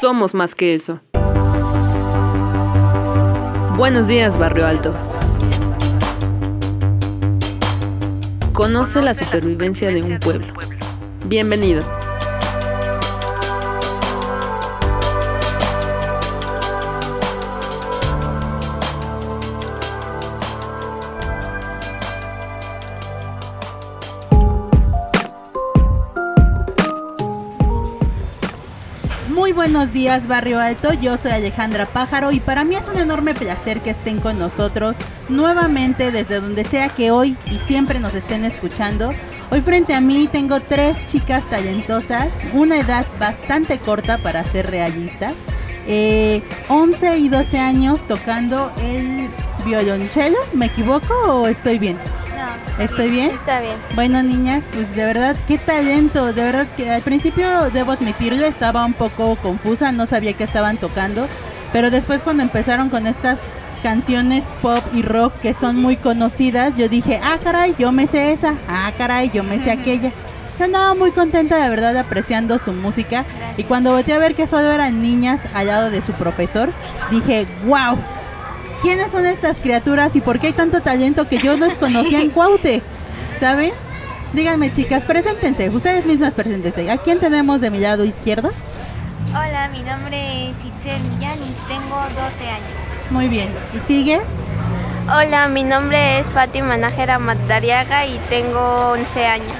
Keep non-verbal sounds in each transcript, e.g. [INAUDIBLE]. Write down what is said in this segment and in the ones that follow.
somos más que eso. Buenos días, Barrio Alto. Conoce la supervivencia de un pueblo. Bienvenido. Buenos días Barrio Alto, yo soy Alejandra Pájaro y para mí es un enorme placer que estén con nosotros nuevamente desde donde sea que hoy y siempre nos estén escuchando. Hoy frente a mí tengo tres chicas talentosas, una edad bastante corta para ser realistas, 11 eh, y 12 años tocando el violonchelo, ¿me equivoco o estoy bien? ¿Estoy bien? Está bien. Bueno, niñas, pues de verdad, qué talento. De verdad que al principio, debo admitirlo, estaba un poco confusa, no sabía qué estaban tocando. Pero después cuando empezaron con estas canciones pop y rock que son muy conocidas, yo dije, ah, caray, yo me sé esa. Ah, caray, yo me sé aquella. Yo andaba muy contenta de verdad apreciando su música. Y cuando volteé a ver que solo eran niñas al lado de su profesor, dije, wow, ¿Quiénes son estas criaturas y por qué hay tanto talento que yo desconocía en Cuaute? ¿Saben? Díganme, chicas, preséntense. Ustedes mismas preséntense. ¿A quién tenemos de mi lado izquierdo? Hola, mi nombre es Itzel Millán y tengo 12 años. Muy bien. ¿Y sigue? Hola, mi nombre es Fátima Nájera Matariaga y tengo 11 años.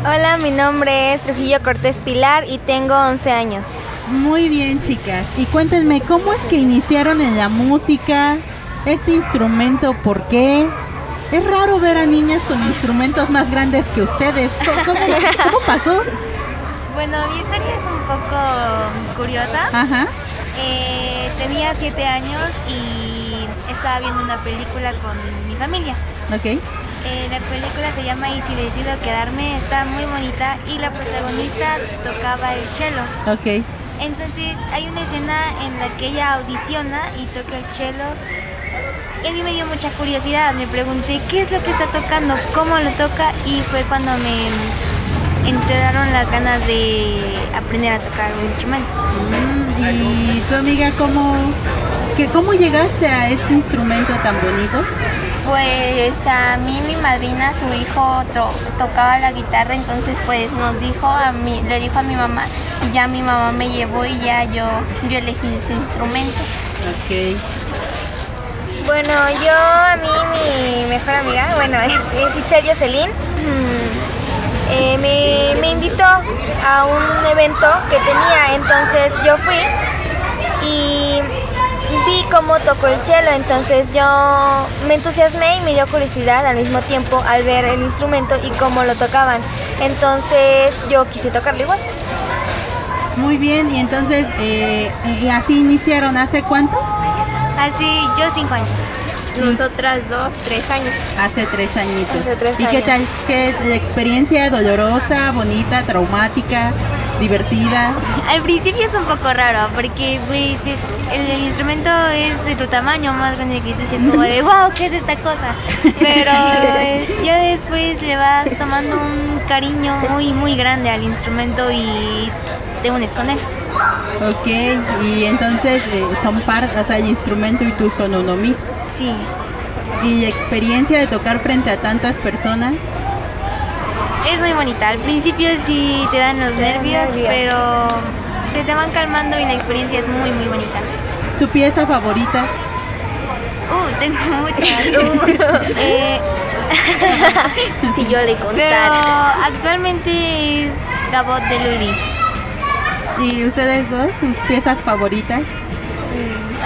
Hola, mi nombre es Trujillo Cortés Pilar y tengo 11 años. Muy bien, chicas. Y cuéntenme, ¿cómo es que iniciaron en la música? ¿Este instrumento por qué? Es raro ver a niñas con instrumentos más grandes que ustedes. ¿Cómo, [LAUGHS] pasó? Bueno, mi historia es un poco curiosa. Ajá. Eh, tenía siete años y estaba viendo una película con mi familia. Ok. Eh, la película se llama Y si decido quedarme, está muy bonita y la protagonista tocaba el cello. Ok. Entonces hay una escena en la que ella audiciona y toca el cello. Y a mí me dio mucha curiosidad, me pregunté qué es lo que está tocando, cómo lo toca y fue cuando me entraron las ganas de aprender a tocar un instrumento. Mm, ¿Y tu amiga cómo, que, cómo llegaste a este instrumento tan bonito? Pues a mí mi madrina, su hijo tocaba la guitarra, entonces pues nos dijo a mí, le dijo a mi mamá y ya mi mamá me llevó y ya yo, yo elegí ese instrumento. Ok. Bueno, yo a mí mi mejor amiga, bueno, [LAUGHS] es Victoria Celín, mm, eh, me, me invitó a un evento que tenía, entonces yo fui y vi cómo tocó el cello, entonces yo me entusiasmé y me dio curiosidad al mismo tiempo al ver el instrumento y cómo lo tocaban. Entonces yo quise tocarlo igual. Muy bien, y entonces eh, así iniciaron, ¿hace cuánto? Así, yo cinco años. Nosotras dos, tres años. Hace tres añitos. ¿Y qué tal? ¿Qué experiencia dolorosa, bonita, traumática? Divertida. Al principio es un poco raro porque pues el, instrumento es de tu tamaño más grande que tú, y es como de wow, ¿qué es esta cosa? Pero eh, [LAUGHS] ya después le vas tomando un cariño muy muy grande al instrumento y te unes con él. Ok, y entonces eh, son parte, o sea, el instrumento y tú son uno mismo. Sí. ¿Y experiencia de tocar frente a tantas personas? Es muy bonita. Al principio sí te dan los nervios, pero se te van calmando y la experiencia es muy, muy bonita. ¿Tu pieza favorita? Uh, tengo muchas. [LAUGHS] eh, [LAUGHS] si yo le contar. Pero actualmente es Gabot de Luli. ¿Y ustedes dos, sus piezas favoritas? Mm,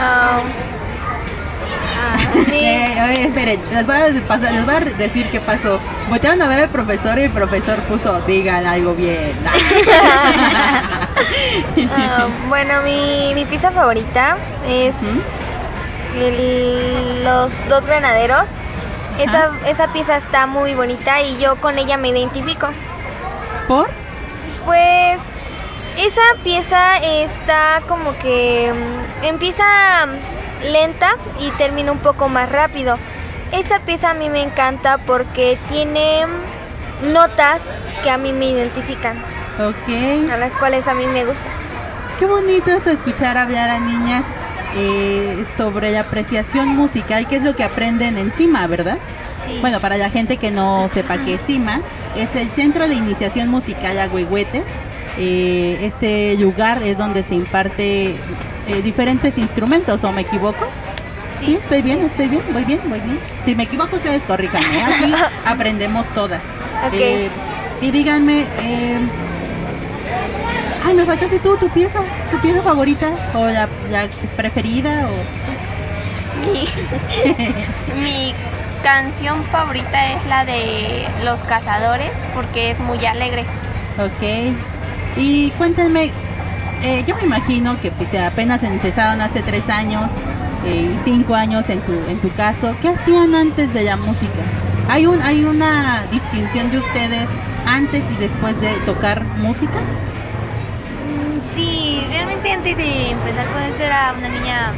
[LAUGHS] eh, oye, esperen, les voy, a pasar, les voy a decir qué pasó. Voltearon a ver al profesor y el profesor puso, digan algo bien. [LAUGHS] Ah, bueno, mi, mi pizza favorita es los dos granaderos. Esa, esa pieza está muy bonita y yo con ella me identifico. ¿Por? Pues esa pieza está como que mm, empieza lenta y termina un poco más rápido. Esta pieza a mí me encanta porque tiene notas que a mí me identifican. Ok. A las cuales a mí me gusta. Qué bonito es escuchar hablar a niñas eh, sobre la apreciación musical, que es lo que aprenden encima, ¿verdad? Sí. Bueno, para la gente que no [LAUGHS] sepa qué es CIMA, es el Centro de Iniciación Musical Agüehuetes. Eh, este lugar es donde se imparte eh, diferentes instrumentos, ¿o me equivoco? Sí. estoy bien, estoy bien, voy bien, voy bien. Si me equivoco, ustedes corríjanme. Aquí [LAUGHS] aprendemos todas. Ok. Eh, y díganme, eh, ay, me faltaste tú, tu pieza, tu pieza favorita, o la, la preferida, o... Mi, [LAUGHS] mi canción favorita es la de Los Cazadores porque es muy alegre. Ok. Y cuéntenme, eh, yo me imagino que pues apenas empezaron hace tres años eh, y cinco años en tu, en tu caso. ¿Qué hacían antes de la música? ¿Hay, un, ¿Hay una distinción de ustedes antes y después de tocar música? Mm, Sí, realmente antes de empezar con esto era una niña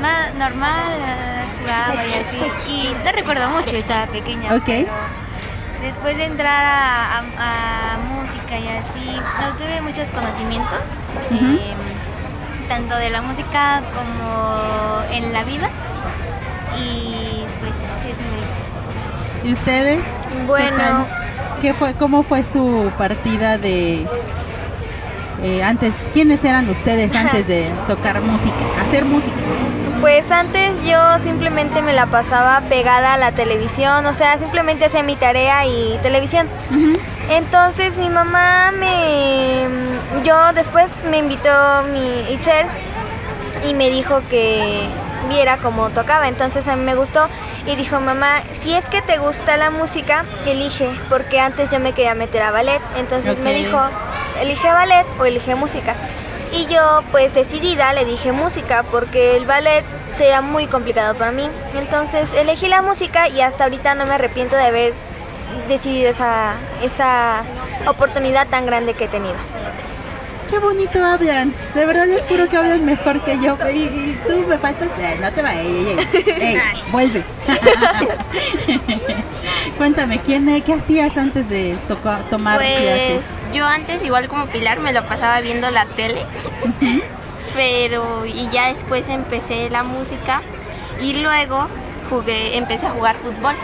más normal, eh, jugaba y así. Y no recuerdo mucho, estaba pequeña. Ok. pero Después de entrar a, a- a música y así, obtuve muchos conocimientos, eh, tanto de la música como en la vida. Y pues es muy. ¿Y ustedes? ¿Qué Bueno? ¿Qué fue, ¿Cómo fue su partida de... eh, antes, ¿quiénes eran ustedes [LAUGHS] antes de tocar música, hacer música? Pues antes yo simplemente me la pasaba pegada a la televisión, o sea, simplemente hacía mi tarea y televisión. Entonces mi mamá me... Yo después me invitó mi Itzel y me dijo que viera cómo tocaba. Entonces a mí me gustó y dijo, mamá, si es que te gusta la música, elige, porque antes yo me quería meter a ballet. Entonces me dijo, elige ballet o elige música. Y yo pues decidida le dije música porque el ballet sería muy complicado para mí. Entonces elegí la música y hasta ahorita no me arrepiento de haber decidido esa, esa oportunidad tan grande que he tenido. Qué bonito hablan. De verdad les juro que hablan mejor que yo. Y, y tú me faltas. Eh, no te vayas. Ey, ey, ey, vuelve. [LAUGHS] Cuéntame, ¿quién, eh, ¿qué hacías antes de toca- tomar Pues clases? yo antes igual como Pilar me lo pasaba viendo la tele, pero y ya después empecé la música y luego jugué, empecé a jugar fútbol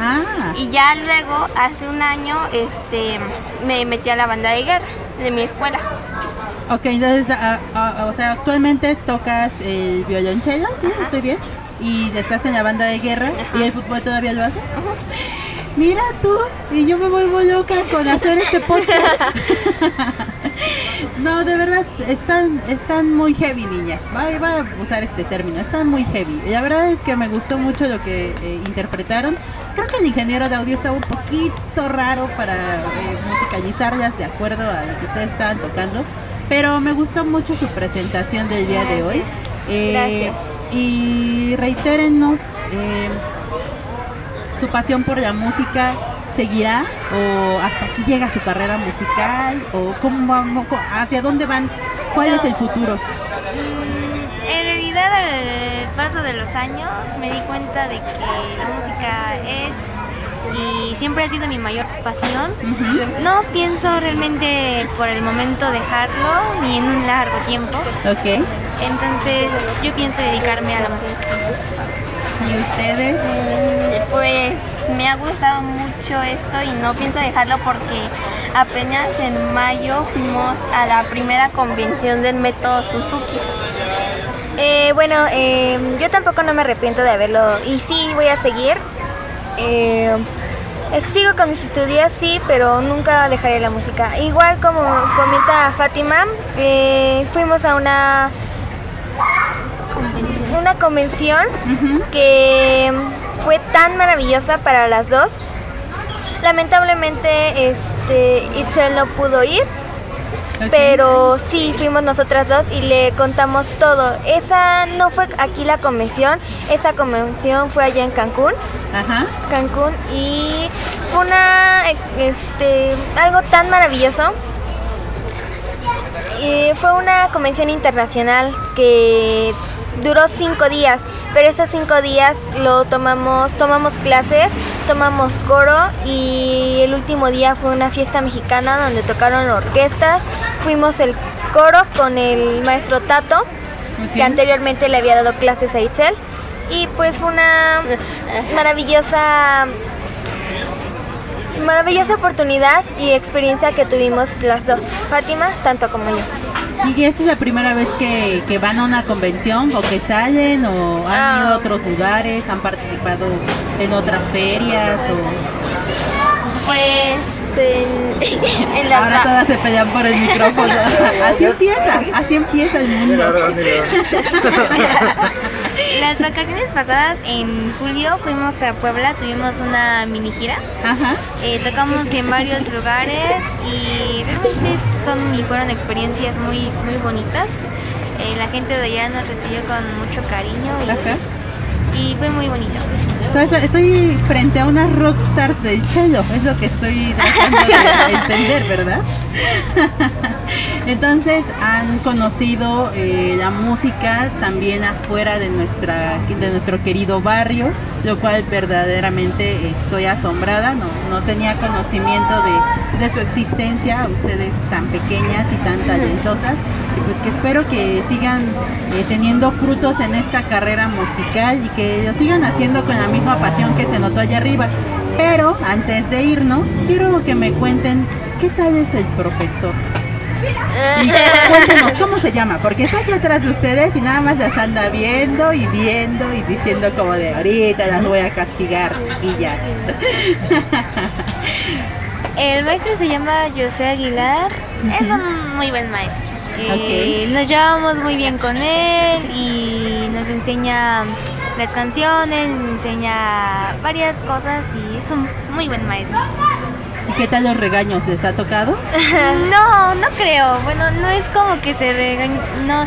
Ah, y ya luego hace un año este me metí a la banda de guerra de mi escuela. ok, entonces, o sea, actualmente tocas el violonchelo, ¿sí? ¿Estoy bien? Y estás en la banda de guerra y el fútbol todavía lo haces. Mira tú, y yo me vuelvo loca con hacer este podcast. [LAUGHS] no, de verdad, están, están muy heavy, niñas. Voy, a usar este término, están muy heavy. La verdad es que me gustó mucho lo que eh, interpretaron. Creo que el ingeniero de audio estaba un poquito raro para eh, musicalizarlas de acuerdo a lo que ustedes estaban tocando. Pero me gustó mucho su presentación del día de hoy. Eh, Gracias. Y reitérennos. eh, su pasión por la música seguirá o hasta aquí llega su carrera musical o cómo vamos, hacia dónde van, cuál es el futuro. Mm, En realidad, al paso de los años, me di cuenta de que la música es y siempre ha sido mi mayor pasión. No pienso realmente por el momento dejarlo ni en un largo tiempo. Ok. Entonces, yo pienso dedicarme a la música. ¿Y ustedes? Mm, Pues me ha gustado mucho esto y no pienso dejarlo porque apenas en mayo fuimos a la primera convención del método Suzuki. Eh, bueno, eh, yo tampoco no me arrepiento de haberlo y sí voy a seguir. Eh, sigo con mis estudios, sí, pero nunca dejaré la música. Igual como comenta Fátima, fuimos a una una convención que fue tan maravillosa para las dos. Lamentablemente, este Itzel no pudo ir, pero sí fuimos nosotras dos y le contamos todo. Esa no fue aquí la convención, esa convención fue allá en Cancún, Ajá. Cancún y fue una este algo tan maravilloso. Y fue una convención internacional que duró cinco días, pero esos cinco días lo tomamos, tomamos clases, tomamos coro y el último día fue una fiesta mexicana donde tocaron orquestas, fuimos el coro con el maestro Tato, que anteriormente le había dado clases a Itzel. Y pues fue una [LAUGHS] maravillosa maravillosa oportunidad y experiencia que tuvimos las dos, Fátima tanto como yo. ¿Y esta es la primera vez que, que van a una convención o que salen o han Ah. ido a otros lugares, han participado en otras ferias o Pues en, [LAUGHS] en la ahora todas se pelean por el micrófono? [LAUGHS] así empieza, así empieza el mundo. [LAUGHS] Las vacaciones pasadas en julio fuimos a Puebla, tuvimos una mini gira. Ajá. Eh, tocamos en varios lugares y realmente son y fueron experiencias muy muy bonitas. Eh, la gente de allá nos recibió con mucho cariño Ajá. y, fue muy bonito. Estoy frente a unas rockstars del cello, es lo que estoy tratando de [LAUGHS] entender, ¿verdad? [LAUGHS] Entonces han conocido eh, la música también afuera de nuestra de nuestro querido barrio, lo cual verdaderamente estoy asombrada, no, no tenía conocimiento de, de su existencia, ustedes tan pequeñas y tan talentosas, y pues que espero que sigan eh, teniendo frutos en esta carrera musical y que lo sigan haciendo con la misma pasión que se notó allá arriba. Pero antes de irnos, quiero que me cuenten qué tal es el profesor. Y cuéntenos cómo se llama, porque está aquí atrás de ustedes y nada más las anda viendo y viendo y diciendo como de ahorita las voy a castigar, chiquillas. [LAUGHS] El maestro se llama José Aguilar, es un muy buen maestro. Eh, Nos llevamos muy bien con él y nos enseña las canciones, nos enseña varias cosas y es un muy buen maestro. ¿Y qué tal los regaños? ¿Les ha tocado? [LAUGHS] No, no creo. Bueno, no es como que se regañe, no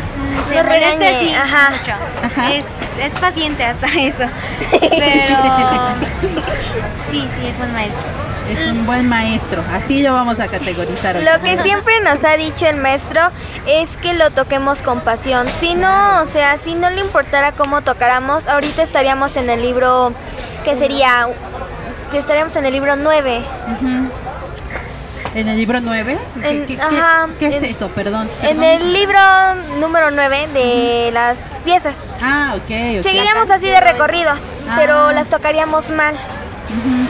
se regañe, así ajá. mucho. Ajá. Es, es paciente hasta [LAUGHS] eso. Pero [LAUGHS] sí, sí, es buen maestro. Es un buen maestro, así lo vamos a categorizar. hoy. Lo que siempre nos ha dicho el maestro es que lo toquemos con pasión. Si no, o sea, si no le importara cómo tocáramos, ahorita estaríamos en el libro, que sería, que estaríamos en el libro 9. Ujú. ¿En el libro 9? ¿Qué, En- qué- qué- ajá, qué es en- eso? Perdón. En el libro número 9 de las piezas. Ah, ok. Seguiríamos así de recorridos, Ah. pero las tocaríamos mal.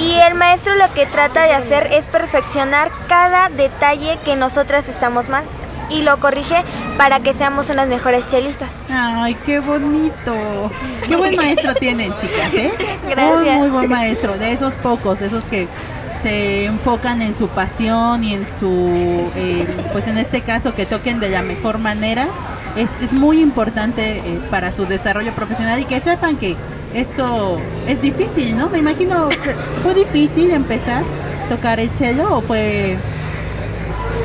Y el maestro lo que trata de hacer es perfeccionar cada detalle que nosotras estamos mal y lo corrige para que seamos unas mejores chelistas. Ay, qué bonito. Qué buen [LAUGHS] maestro tienen, chicas, ¿eh? Muy, muy buen maestro. De esos pocos, esos que se enfocan en su pasión y en su, eh, pues en este caso, que toquen de la mejor manera. Es, es muy importante eh, para su desarrollo profesional y que sepan que esto es difícil, ¿no? Me imagino, ¿fue difícil empezar a tocar el cello o fue,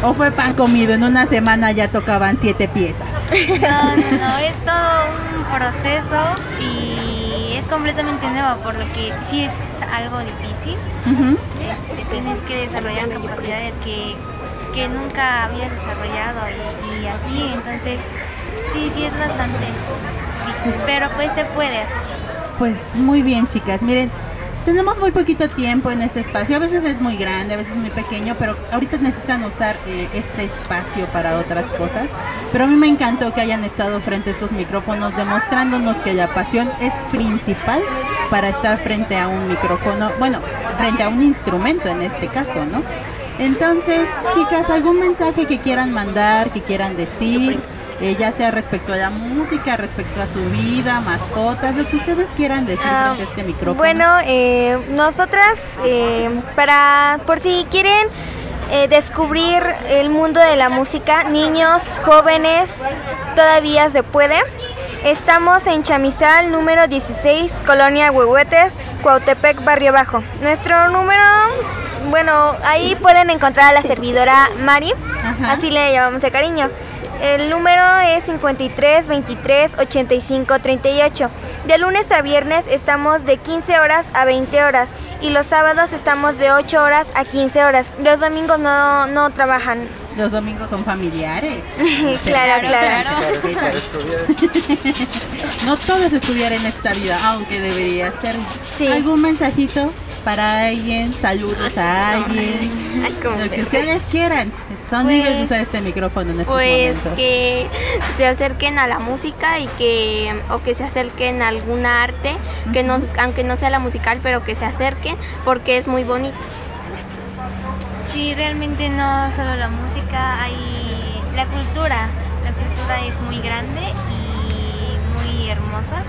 o fue pan comido? En una semana ya tocaban siete piezas. [LAUGHS] No, no, no, es todo un proceso y es completamente nuevo, por lo que sí es algo difícil. Ujú. Este, tienes que desarrollar capacidades que, que nunca habías desarrollado y, y así, entonces sí, sí es bastante difícil, pero pues se puede hacer. Pues muy bien, chicas. Miren, tenemos muy poquito tiempo en este espacio. A veces es muy grande, a veces es muy pequeño, pero ahorita necesitan usar eh, este espacio para otras cosas. Pero a mí me encantó que hayan estado frente a estos micrófonos demostrándonos que la pasión es principal para estar frente a un micrófono, bueno, frente a un instrumento en este caso, ¿no? Entonces, chicas, ¿algún mensaje que quieran mandar, que quieran decir? Eh, ya sea respecto a la música, respecto a su vida, mascotas, lo que ustedes quieran decir Ah, frente a este micrófono. Bueno, eh, nosotras, eh, para por si quieren eh, descubrir el mundo de la música, niños, jóvenes, todavía se puede. Estamos en Chamizal, número 16, Colonia Huehuetes, Cuautepec, Barrio Bajo. Nuestro número, bueno, ahí pueden encontrar a la servidora Mari, Ajá. así le llamamos de cariño. El número es 53 23 85 38. De lunes a viernes estamos de 15 horas a 20 horas y los sábados estamos de 8 horas a 15 horas. Los domingos no, no trabajan. Los domingos son familiares. [LAUGHS] claro, claro. [LAUGHS] No todo es estudiar en esta vida, aunque debería ser. Sí. ¿Algún mensajito para alguien, saludos a alguien, [LAUGHS] Ay, lo que ustedes quieran. Son Pues- libres de usar este micrófono en estos Pues momentos. que se acerquen a la música y que o que se acerquen a alguna arte, que no, aunque no sea la musical, pero que se acerquen porque es muy bonito. Sí, realmente no solo la música, hay la cultura. La cultura es muy grande y muy hermosa.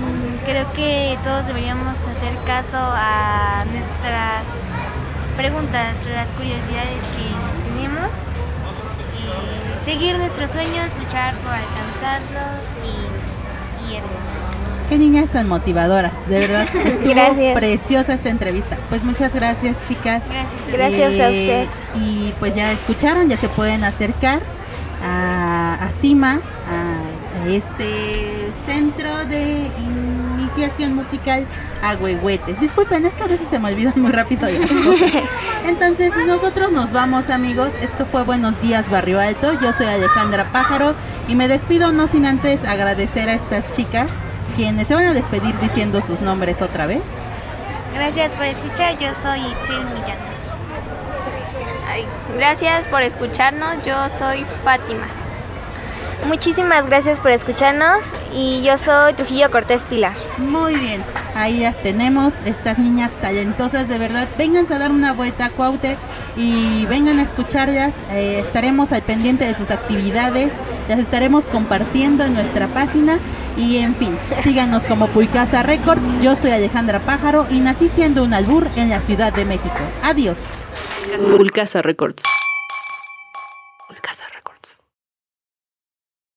Eh, creo que todos deberíamos hacer caso a nuestras preguntas, las curiosidades que tenemos, y seguir nuestros sueños, luchar por alcanzarlos y, y eso. Qué niñas tan motivadoras, de verdad. [LAUGHS] Estuvo Gracias. preciosa esta entrevista. Pues muchas gracias, chicas. Gracias. a Gracias a usted. Y pues ya escucharon, ya se pueden acercar a, a CIMA, a este centro de iniciación musical a Huehuetes. Disculpen, es que a veces se me olvidan muy rápido las cosas. [LAUGHS] Entonces, nosotros nos vamos, amigos. Esto fue Buenos Días, Barrio Alto. Yo soy Alejandra Pájaro y me despido no sin antes agradecer a estas chicas quienes se van a despedir diciendo sus nombres otra vez. Gracias por escuchar, yo soy Itzel Millán. Ay, gracias por escucharnos, yo soy Fátima. Muchísimas gracias por escucharnos y yo soy Trujillo Cortés Pilar. Muy bien, ahí las tenemos, estas niñas talentosas, de verdad. Vénganse a dar una vuelta a Cuaute y vengan a escucharlas. Eh, estaremos al pendiente de sus actividades, las estaremos compartiendo en nuestra página. Y en fin, síganos como Puicasa Records. Yo soy Alejandra Pájaro y nací siendo un albur en la Ciudad de México. Adiós. Pulcasa Records. Pulcasa Records.